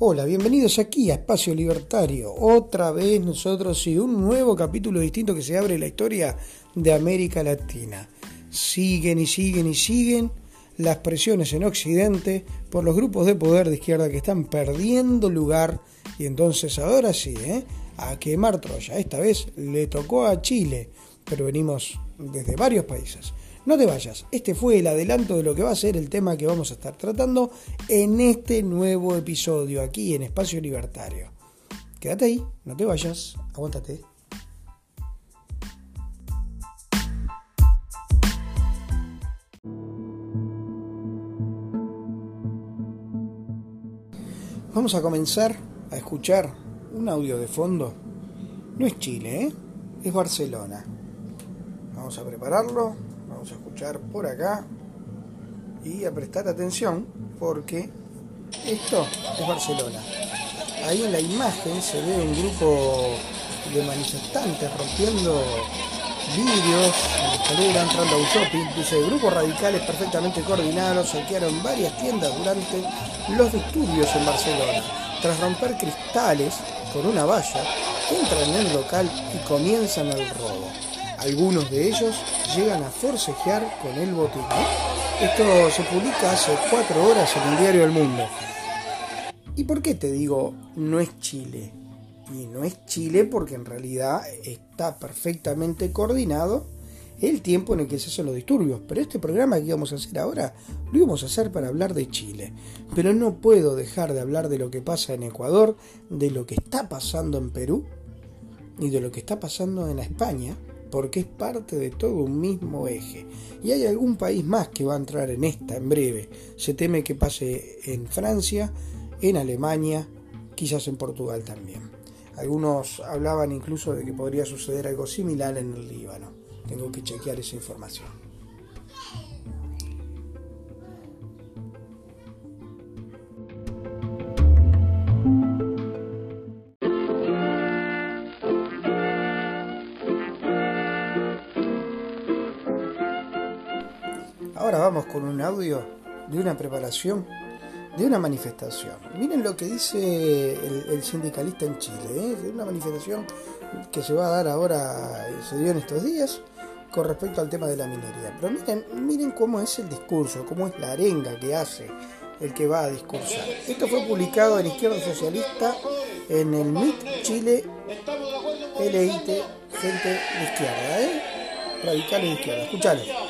Hola, bienvenidos aquí a Espacio Libertario. Otra vez nosotros y un nuevo capítulo distinto que se abre la historia de América Latina. Siguen y siguen y siguen las presiones en Occidente por los grupos de poder de izquierda que están perdiendo lugar y entonces ahora sí, ¿eh? a quemar Troya. Esta vez le tocó a Chile, pero venimos desde varios países. No te vayas, este fue el adelanto de lo que va a ser el tema que vamos a estar tratando en este nuevo episodio aquí en Espacio Libertario. Quédate ahí, no te vayas, aguántate. Vamos a comenzar a escuchar un audio de fondo. No es Chile, ¿eh? es Barcelona. Vamos a prepararlo a escuchar por acá y a prestar atención porque esto es Barcelona. Ahí en la imagen se ve un grupo de manifestantes rompiendo vidrios, escalera, entrando a shopping. Dice, grupos radicales perfectamente coordinados saquearon varias tiendas durante los disturbios en Barcelona. Tras romper cristales con una valla, entran en el local y comienzan el robo. Algunos de ellos llegan a forcejear con el botín. Esto se publica hace cuatro horas en el diario El Mundo. ¿Y por qué te digo no es Chile? Y no es Chile porque en realidad está perfectamente coordinado el tiempo en el que se hacen los disturbios. Pero este programa que íbamos a hacer ahora lo íbamos a hacer para hablar de Chile. Pero no puedo dejar de hablar de lo que pasa en Ecuador, de lo que está pasando en Perú y de lo que está pasando en España porque es parte de todo un mismo eje. Y hay algún país más que va a entrar en esta en breve. Se teme que pase en Francia, en Alemania, quizás en Portugal también. Algunos hablaban incluso de que podría suceder algo similar en el Líbano. Tengo que chequear esa información. Un audio de una preparación de una manifestación. Miren lo que dice el, sindicalista en Chile, ¿eh? una manifestación que se va a dar ahora, se dio en estos días, con respecto al tema de la minería. Pero miren, miren cómo es el discurso, cómo es la arenga que hace el que va a discursar. Esto fue publicado en Izquierda Socialista en el MIT Chile LIT, gente de izquierda, ¿eh? radicales de izquierda. Escuchalo.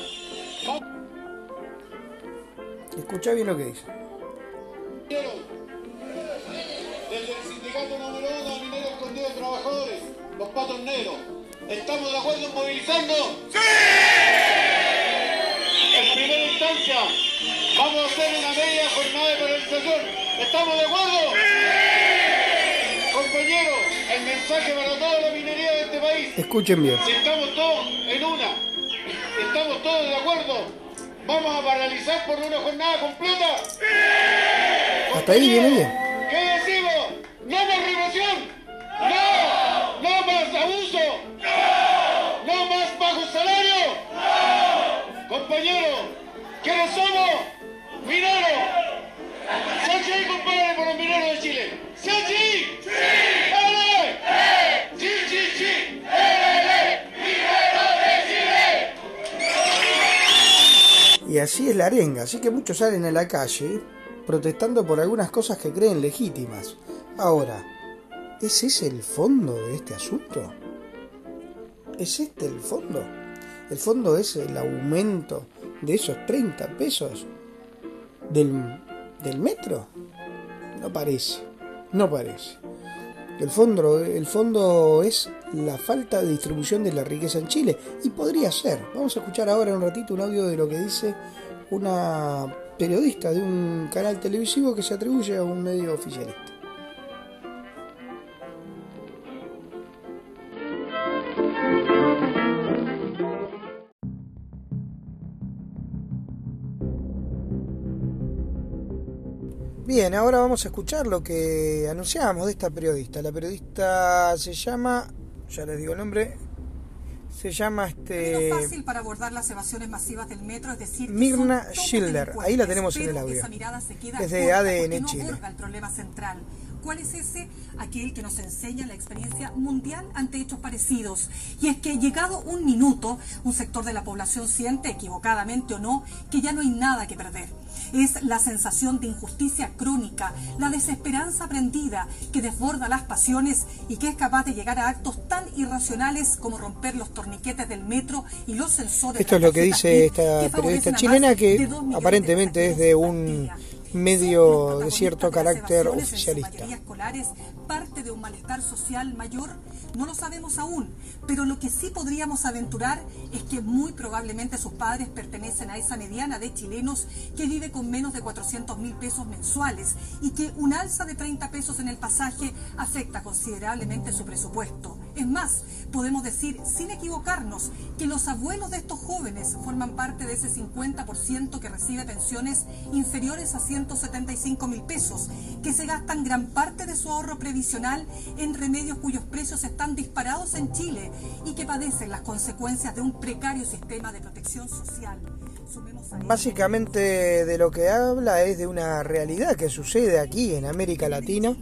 Escucha bien lo que dice. Desde el sindicato número uno de mineros escondidos trabajadores, los patroneros, ¿estamos de acuerdo en movilizarnos? ¡Sí! En primera instancia, vamos a hacer una media jornada de paralización. ¿Estamos de acuerdo? ¡Sí! Compañeros, el mensaje para toda la minería de este país. Escuchen bien. Si estamos todos en una, estamos todos de acuerdo ¿Vamos a paralizar por una jornada completa? Hasta ahí viene bien. ¿Qué decimos? ¡No más represión! ¡No! ¡No más abuso! ¡No! ¡No más bajo salario! ¡No! Compañeros, ¿quiénes somos? ¡Mineros! ¡Sachi, compadre, por los mineros de Chile! ¡Sachi! ¡Sí! Así es la arenga, así que muchos salen a la calle protestando por algunas cosas que creen legítimas. Ahora, ¿es ese el fondo de este asunto? ¿Es este el fondo? ¿El fondo es el aumento de esos 30 pesos del, del metro? No parece, no parece. El fondo, el fondo es la falta de distribución de la riqueza en Chile. Y podría ser. Vamos a escuchar ahora un ratito un audio de lo que dice una periodista de un canal televisivo que se atribuye a un medio oficialista. Bien, ahora vamos a escuchar lo que anunciamos de esta periodista. La periodista se llama, ya les digo el nombre, Se llama este. fácil para abordar las evasiones masivas del metro, es decir, Mirna Schilder. Ahí la tenemos en el audio. Desde ADN Chile. el problema central. ¿Cuál es ese? Aquel que nos enseña la experiencia mundial ante hechos parecidos. Y es que llegado un minuto, un sector de la población siente, equivocadamente o no, que ya no hay nada que perder. Es la sensación de injusticia crónica, la desesperanza aprendida que desborda las pasiones y que es capaz de llegar a actos tan irracionales como romper los torniquetes del metro y los sensores. Esto es lo que dice esta periodista chilena que aparentemente es de un medio de cierto carácter oficialista. parte de un malestar social mayor? No lo sabemos aún, pero lo que sí podríamos aventurar es que muy probablemente sus padres pertenecen a esa mediana de chilenos que vive con menos de 400 mil pesos mensuales y que un alza de 30 pesos en el pasaje afecta considerablemente su presupuesto. Es más, podemos decir sin equivocarnos que los abuelos de estos jóvenes forman parte de ese 50% que recibe pensiones inferiores a 175 mil pesos, que se gastan gran parte de su ahorro previsional en remedios cuyos precios están disparados en Chile y que padecen las consecuencias de un precario sistema de protección social. Básicamente de lo que habla es de una realidad que sucede aquí en América Latina,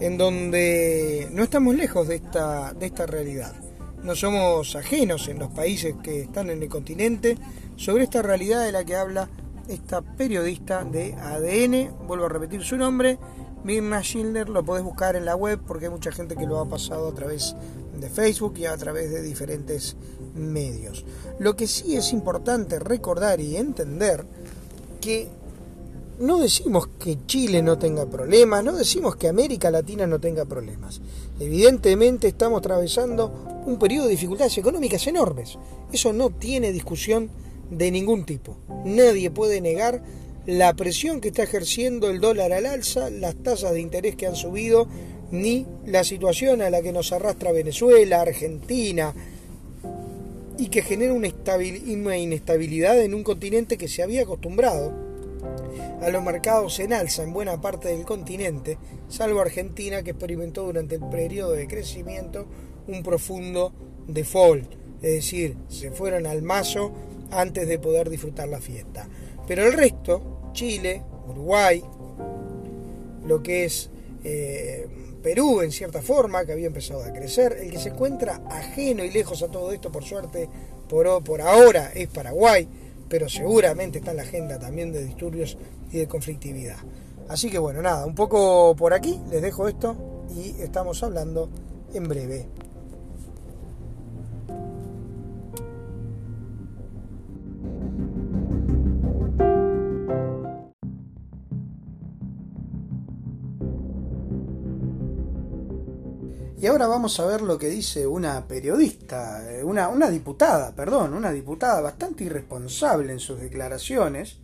en donde no estamos lejos de esta, de esta realidad. No somos ajenos en los países que están en el continente sobre esta realidad de la que habla esta periodista de ADN, vuelvo a repetir su nombre, Mirna Schindler, lo podés buscar en la web porque hay mucha gente que lo ha pasado a través de Facebook y a través de diferentes medios. Lo que sí es importante recordar y entender que no decimos que Chile no tenga problemas, no decimos que América Latina no tenga problemas. Evidentemente estamos atravesando un periodo de dificultades económicas enormes. Eso no tiene discusión de ningún tipo. Nadie puede negar la presión que está ejerciendo el dólar al alza, las tasas de interés que han subido, ni la situación a la que nos arrastra Venezuela, Argentina, y que genera una, inestabilidad en un continente que se había acostumbrado a los mercados en alza en buena parte del continente, salvo Argentina que experimentó durante el periodo de crecimiento un profundo default, es decir, se fueron al mazo antes de poder disfrutar la fiesta. Pero el resto, Chile, Uruguay, lo que es eh, Perú en cierta forma, que había empezado a crecer, el que se encuentra ajeno y lejos a todo esto, por suerte, por, por ahora es Paraguay, pero seguramente está en la agenda también de disturbios y de conflictividad. Así que bueno, nada, un poco por aquí, les dejo esto y estamos hablando en breve. Y ahora vamos a ver lo que dice una periodista, eh, una, una diputada, perdón, una diputada bastante irresponsable en sus declaraciones.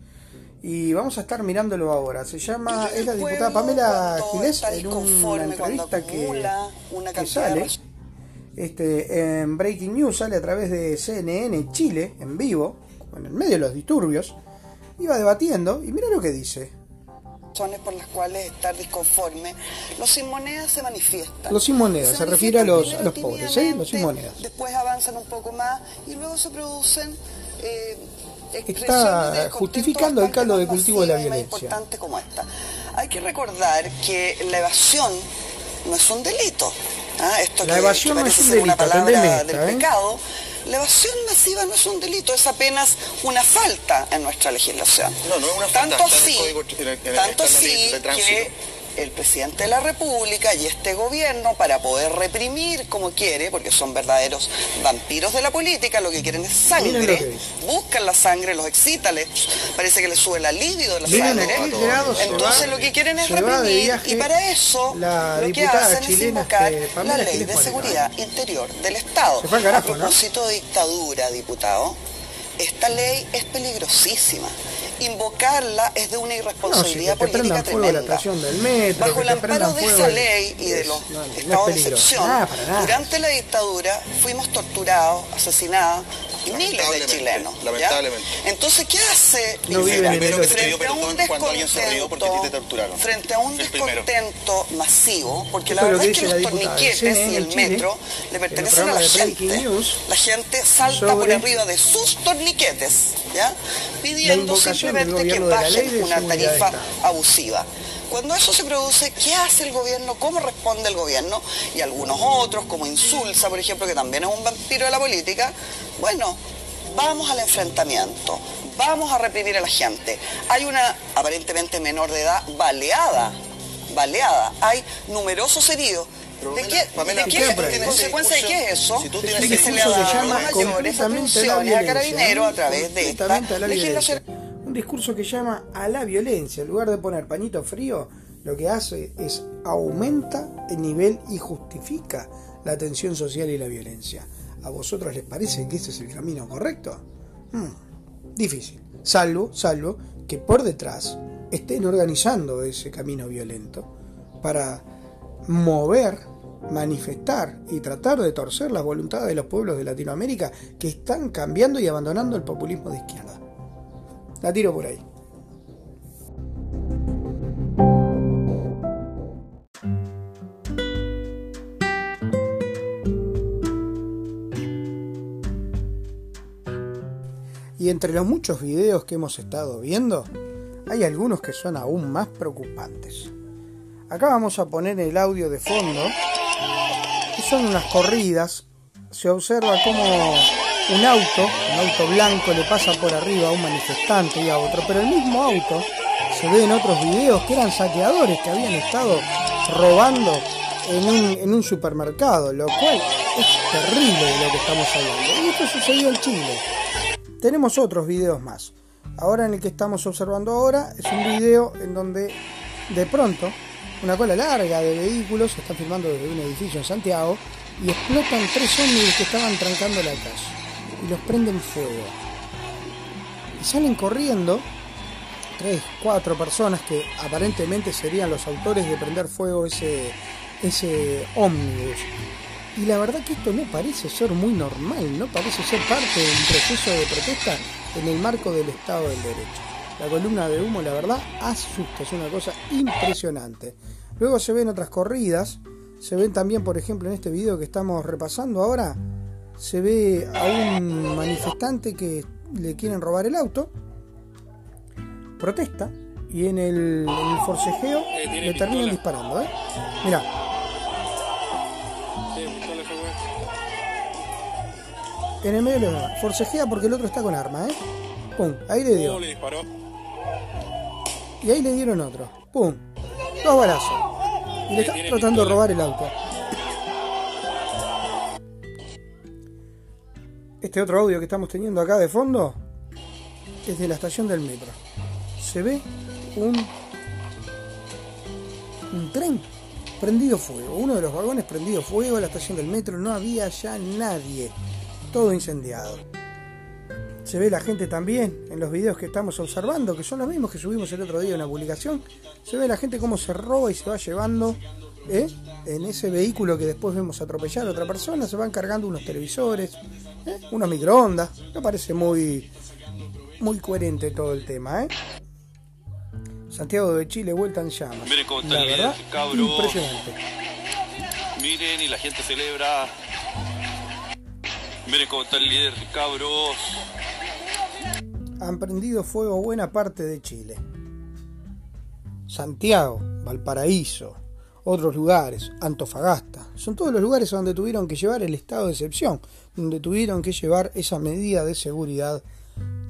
Y vamos a estar mirándolo ahora. Se llama, es la diputada Pamela Giles en una entrevista que, que sale este, en Breaking News, sale a través de CNN Chile, en vivo, en el medio de los disturbios. Iba debatiendo y mira lo que dice por las cuales estar disconforme, los sin monedas se manifiestan. Los sin monedas, se, refiere a los, los pobres, ¿eh? Los sin monedas. Después avanzan un poco más y luego se producen... Eh, Está justificando el caldo de cultivo de la violencia. importante como esta. Hay que recordar que la evasión no es un delito. ¿ah? Esto la evasión no es un delito, una palabra del ¿eh? pecado la evasión masiva no es un delito, es apenas una falta en nuestra legislación. No, no es una falta. Tanto así, tanto así que el presidente de la República y este gobierno para poder reprimir como quiere, porque son verdaderos vampiros de la política, lo que quieren es sangre, buscan la sangre, los excita, parece que les sube la libido de la sangre. Entonces lo que quieren es reprimir y para eso lo que hacen es invocar la ley de seguridad interior del Estado. A propósito de dictadura, diputado, esta ley es peligrosísima invocarla es de una irresponsabilidad política tremenda. Bajo el amparo de esa ley y de los estados de excepción, durante la dictadura fuimos torturados, asesinados, miles de chilenos. Lamentablemente. Entonces, ¿qué hace no Piñera? primero que se frente pidió a perdón un cuando alguien se rió porque a ti te torturaron. Frente a un El primero. descontento masivo, porque la verdad es que los torniquetes CNN y el metro le pertenecen a la gente. News La gente salta por arriba de sus torniquetes, ¿ya? Pidiendo simplemente que bajen una tarifa abusiva. Cuando eso se produce, ¿qué hace el gobierno? ¿Cómo responde el gobierno? Y algunos otros, como Insulza, por ejemplo, que también es un vampiro de la política, bueno, vamos al enfrentamiento, vamos a reprimir a la gente. Hay una aparentemente menor de edad baleada, baleada. Hay numerosos heridos. Pero, ¿De qué, Pamela, de qué- consecuencia de qué es eso? si tú tienes que se le ha dado mayores atribuciones a carabineros a través de esta legislación. Discurso que llama a la violencia. En lugar de poner pañito frío, lo que hace es aumenta el nivel y justifica la tensión social y la violencia. ¿A vosotros les parece que ese es el camino correcto? Hmm, difícil. Salvo, salvo que por detrás estén organizando ese camino violento para mover, manifestar y tratar de torcer las voluntades de los pueblos de Latinoamérica que están cambiando y abandonando el populismo de izquierda. La tiro por ahí. Y entre los muchos videos que hemos estado viendo, hay algunos que son aún más preocupantes. Acá vamos a poner el audio de fondo, que son unas corridas. Se observa como un auto, un auto blanco, le pasa por arriba a un manifestante y a otro, pero el mismo auto se ve en otros videos que eran saqueadores que habían estado robando en un, supermercado, lo cual es terrible de lo que estamos hablando. Y esto sucedió en Chile. Tenemos otros videos más. Ahora en el que estamos observando ahora es un video en donde de pronto una cola larga de vehículos se están filmando desde un edificio en Santiago y explotan tres ómnibus que estaban trancando la calle y los prenden fuego. Y salen corriendo tres, cuatro personas que aparentemente serían los autores de prender fuego ese, ese ómnibus. Y la verdad que esto no parece ser muy normal, no parece ser parte de un proceso de protesta en el marco del Estado del Derecho. La columna de humo, la verdad, asusta, es una cosa impresionante. Luego se ven otras corridas, se ven también, por ejemplo, en este video que estamos repasando ahora, se ve a un manifestante que le quieren robar el auto, protesta y en el, en el forcejeo le terminan disparando. ¿eh? Mirá, en el medio le da, forcejea porque el otro está con arma, ¿eh? Pum, ahí le dio. Y ahí le dieron otro. ¡Pum! Dos balazos. Y le está tiene tratando de robar el auto. Este otro audio que estamos teniendo acá de fondo es de la estación del metro. Se ve un, un tren prendido fuego. Uno de los vagones prendido fuego la estación del metro. No había ya nadie. Todo incendiado. Se ve la gente también en los videos que estamos observando, que son los mismos que subimos el otro día en una publicación. Se ve la gente cómo se roba y se va llevando ¿eh? en ese vehículo que después vemos atropellar a otra persona. Se van cargando unos televisores, ¿eh? unos microondas. Me parece muy, muy coherente todo el tema. ¿eh? Santiago de Chile, vuelta en llamas. Miren cómo está La el líder, verdad, impresionante. Miren y la gente celebra. Miren cómo está el líder, cabros. han prendido fuego buena parte de Chile. Santiago, Valparaíso, otros lugares, Antofagasta, son todos los lugares donde tuvieron que llevar el estado de excepción, donde tuvieron que llevar esa medida de seguridad,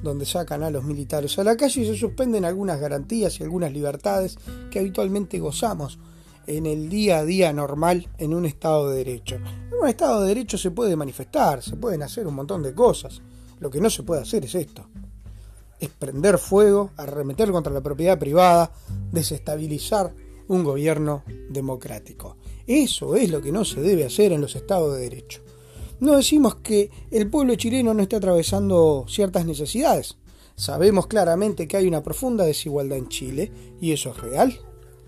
donde sacan a los militares a la calle y se suspenden algunas garantías y algunas libertades que habitualmente gozamos en el día a día normal en un Estado de Derecho. En un Estado de Derecho se puede manifestar, se pueden hacer un montón de cosas. Lo que no se puede hacer es esto es prender fuego, arremeter contra la propiedad privada, desestabilizar un gobierno democrático. Eso es lo que no se debe hacer en los estados de derecho. No decimos que el pueblo chileno no esté atravesando ciertas necesidades. Sabemos claramente que hay una profunda desigualdad en Chile y eso es real.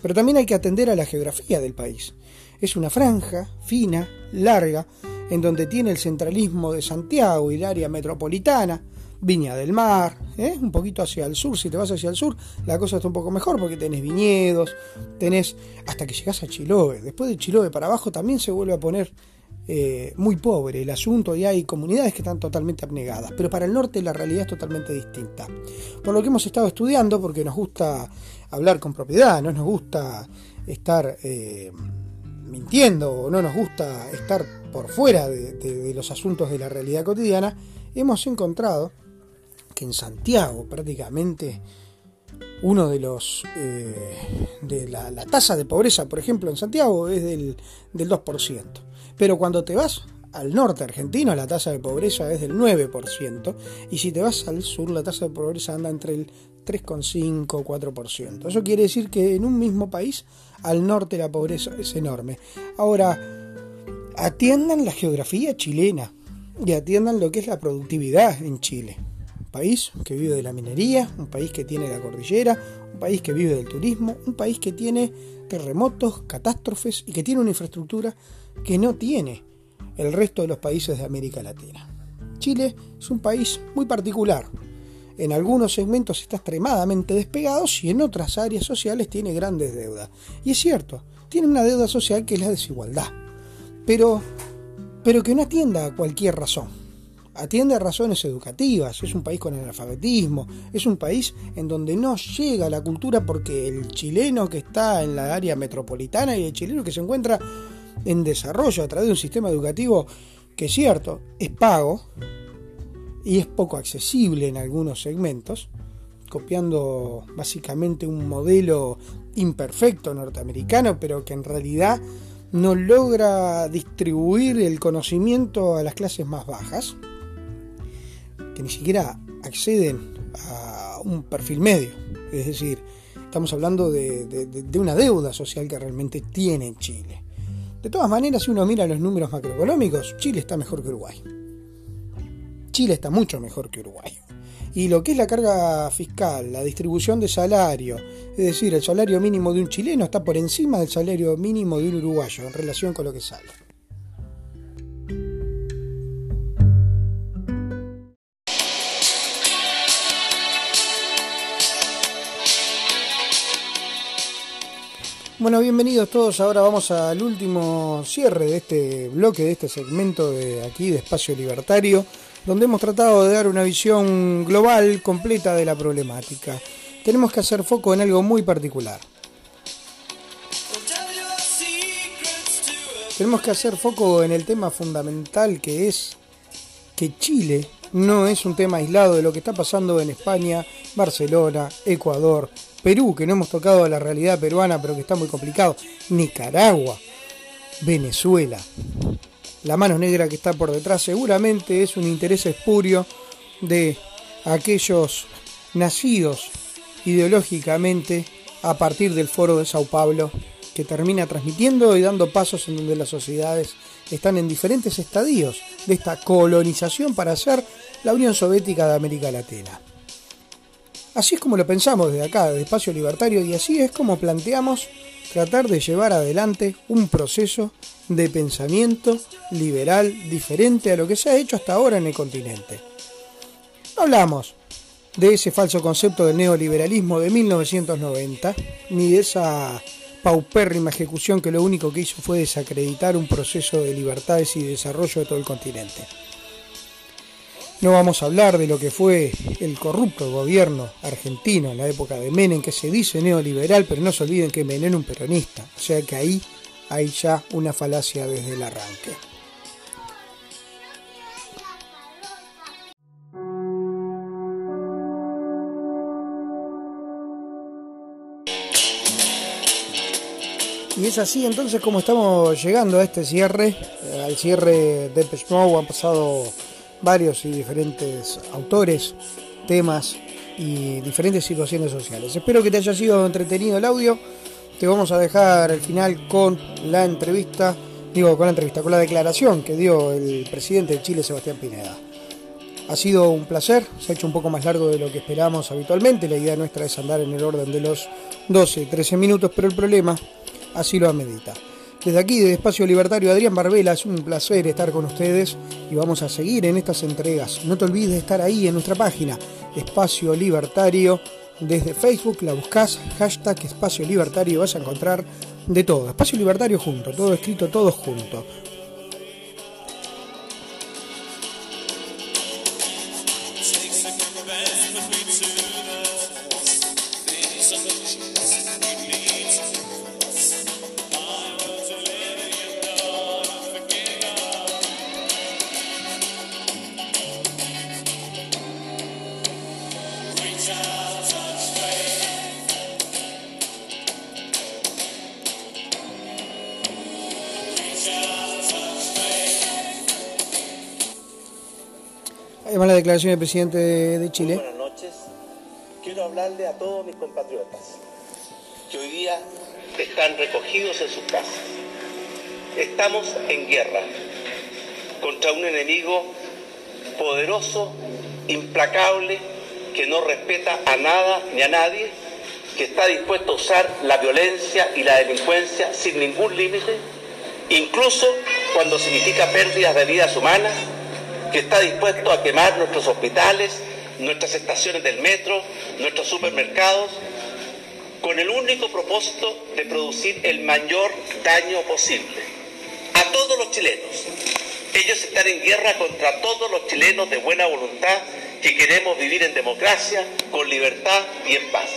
Pero también hay que atender a la geografía del país. Es una franja fina, larga, en donde tiene el centralismo de Santiago y el área metropolitana, Viña del Mar, ¿eh? un poquito hacia el sur, si te vas hacia el sur, la cosa está un poco mejor porque tenés viñedos, tenés hasta que llegas a Chiloé. Después de Chiloé para abajo también se vuelve a poner eh, muy pobre el asunto y hay comunidades que están totalmente abnegadas. Pero para el norte la realidad es totalmente distinta. Por lo que hemos estado estudiando, porque nos gusta hablar con propiedad, no nos gusta estar eh, mintiendo o no nos gusta estar por fuera de los asuntos de la realidad cotidiana, hemos encontrado que en Santiago prácticamente uno de los eh, de la, tasa de pobreza, por ejemplo, en Santiago es del, del 2%. Pero cuando te vas al norte argentino, la tasa de pobreza es del 9%, y si te vas al sur, la tasa de pobreza anda entre el 3,5 4%. Eso quiere decir que en un mismo país, al norte la pobreza es enorme. Ahora, atiendan la geografía chilena y atiendan lo que es la productividad en Chile país que vive de la minería, un país que tiene la cordillera, un país que vive del turismo, un país que tiene terremotos, catástrofes y que tiene una infraestructura que no tiene el resto de los países de América Latina. Chile es un país muy particular. En algunos segmentos está extremadamente despegado y en otras áreas sociales tiene grandes deudas. Y es cierto, tiene una deuda social que es la desigualdad. Pero, pero que no atienda a cualquier razón atiende a razones educativas, es un país con analfabetismo, es un país en donde no llega la cultura porque el chileno que está en la área metropolitana y el chileno que se encuentra en desarrollo a través de un sistema educativo que es cierto, es pago y es poco accesible en algunos segmentos, copiando básicamente un modelo imperfecto norteamericano, pero que en realidad no logra distribuir el conocimiento a las clases más bajas que ni siquiera acceden a un perfil medio. Es decir, estamos hablando de, una deuda social que realmente tiene Chile. De todas maneras, si uno mira los números macroeconómicos, Chile está mejor que Uruguay. Chile está mucho mejor que Uruguay. Y lo que es la carga fiscal, la distribución de salario, es decir, el salario mínimo de un chileno está por encima del salario mínimo de un uruguayo en relación con lo que sale. Bueno, bienvenidos todos. Ahora vamos al último cierre de este bloque, de este segmento de aquí de Espacio Libertario, donde hemos tratado de dar una visión global, completa de la problemática. Tenemos que hacer foco en algo muy particular. Tenemos que hacer foco en el tema fundamental que es que Chile no es un tema aislado de lo que está pasando en España, Barcelona, Ecuador, Perú, que no hemos tocado la realidad peruana, pero que está muy complicado, Nicaragua, Venezuela. La mano negra que está por detrás seguramente es un interés espurio de aquellos nacidos ideológicamente a partir del foro de Sao Paulo, que termina transmitiendo y dando pasos en donde las sociedades están en diferentes estadios de esta colonización para ser la Unión Soviética de América Latina. Así es como lo pensamos desde acá, de Espacio Libertario, y así es como planteamos tratar de llevar adelante un proceso de pensamiento liberal diferente a lo que se ha hecho hasta ahora en el continente. hablamos de ese falso concepto del neoliberalismo de 1990, ni de esa paupérrima ejecución que lo único que hizo fue desacreditar un proceso de libertades y desarrollo de todo el continente. No vamos a hablar de lo que fue el corrupto gobierno argentino en la época de Menem, que se dice neoliberal, pero no se olviden que Menem era un peronista. O sea que ahí hay ya una falacia desde el arranque. Y es así entonces como estamos llegando a este cierre, eh, al cierre de Mode han pasado varios y diferentes autores, temas y diferentes situaciones sociales. Espero que te haya sido entretenido el audio. Te vamos a dejar al final con la entrevista, digo con la entrevista, con la declaración que dio el presidente de Chile, Sebastián Pineda. Ha sido un placer, se ha hecho un poco más largo de lo que esperamos habitualmente. La idea nuestra es andar en el orden de los 12, 13 minutos, pero el problema así lo amerita. Desde aquí, de Espacio Libertario, Adrián Barbela, es un placer estar con ustedes y vamos a seguir en estas entregas. No te olvides de estar ahí en nuestra página, Espacio Libertario. Desde Facebook la buscas, hashtag Espacio Libertario, vas a encontrar de todo. Espacio Libertario junto, todo escrito, todo junto. Además la declaración del presidente de Chile. buenas noches. Quiero hablarle a todos mis compatriotas que hoy día están recogidos en sus casas. Estamos en guerra contra un enemigo poderoso, implacable, que no respeta a nada ni a nadie, que está dispuesto a usar la violencia y la delincuencia sin ningún límite, incluso cuando significa pérdidas de vidas humanas que está dispuesto a quemar nuestros hospitales, nuestras estaciones del metro, nuestros supermercados, con el único propósito de producir el mayor daño posible a todos los chilenos. Ellos están en guerra contra todos los chilenos de buena voluntad que queremos vivir en democracia, con libertad y en paz.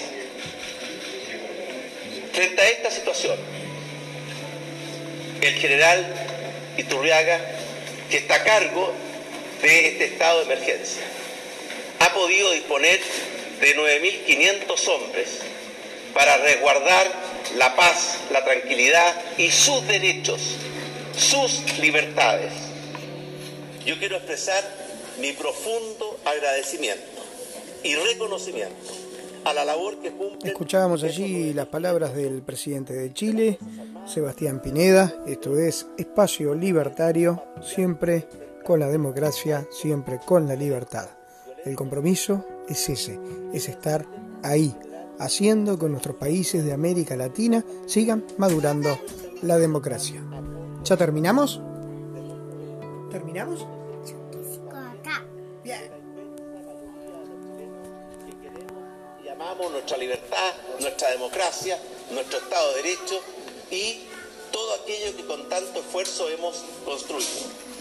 Frente a esta situación, el general Iturriaga, que está a cargo de este estado de emergencia. Ha podido disponer de 9.500 hombres para resguardar la paz, la tranquilidad y sus derechos, sus libertades. Yo quiero expresar mi profundo agradecimiento y reconocimiento a la labor que cumple. Escuchábamos allí las palabras del presidente de Chile, Sebastián Pineda. Esto es Espacio Libertario, siempre con la democracia, siempre con la libertad. El compromiso es ese, es estar ahí, haciendo que nuestros países de América Latina sigan madurando la democracia. ¿Ya terminamos? ¿Terminamos? Bien. Llamamos nuestra libertad, nuestra democracia, nuestro Estado de Derecho y todo aquello que con tanto esfuerzo hemos construido.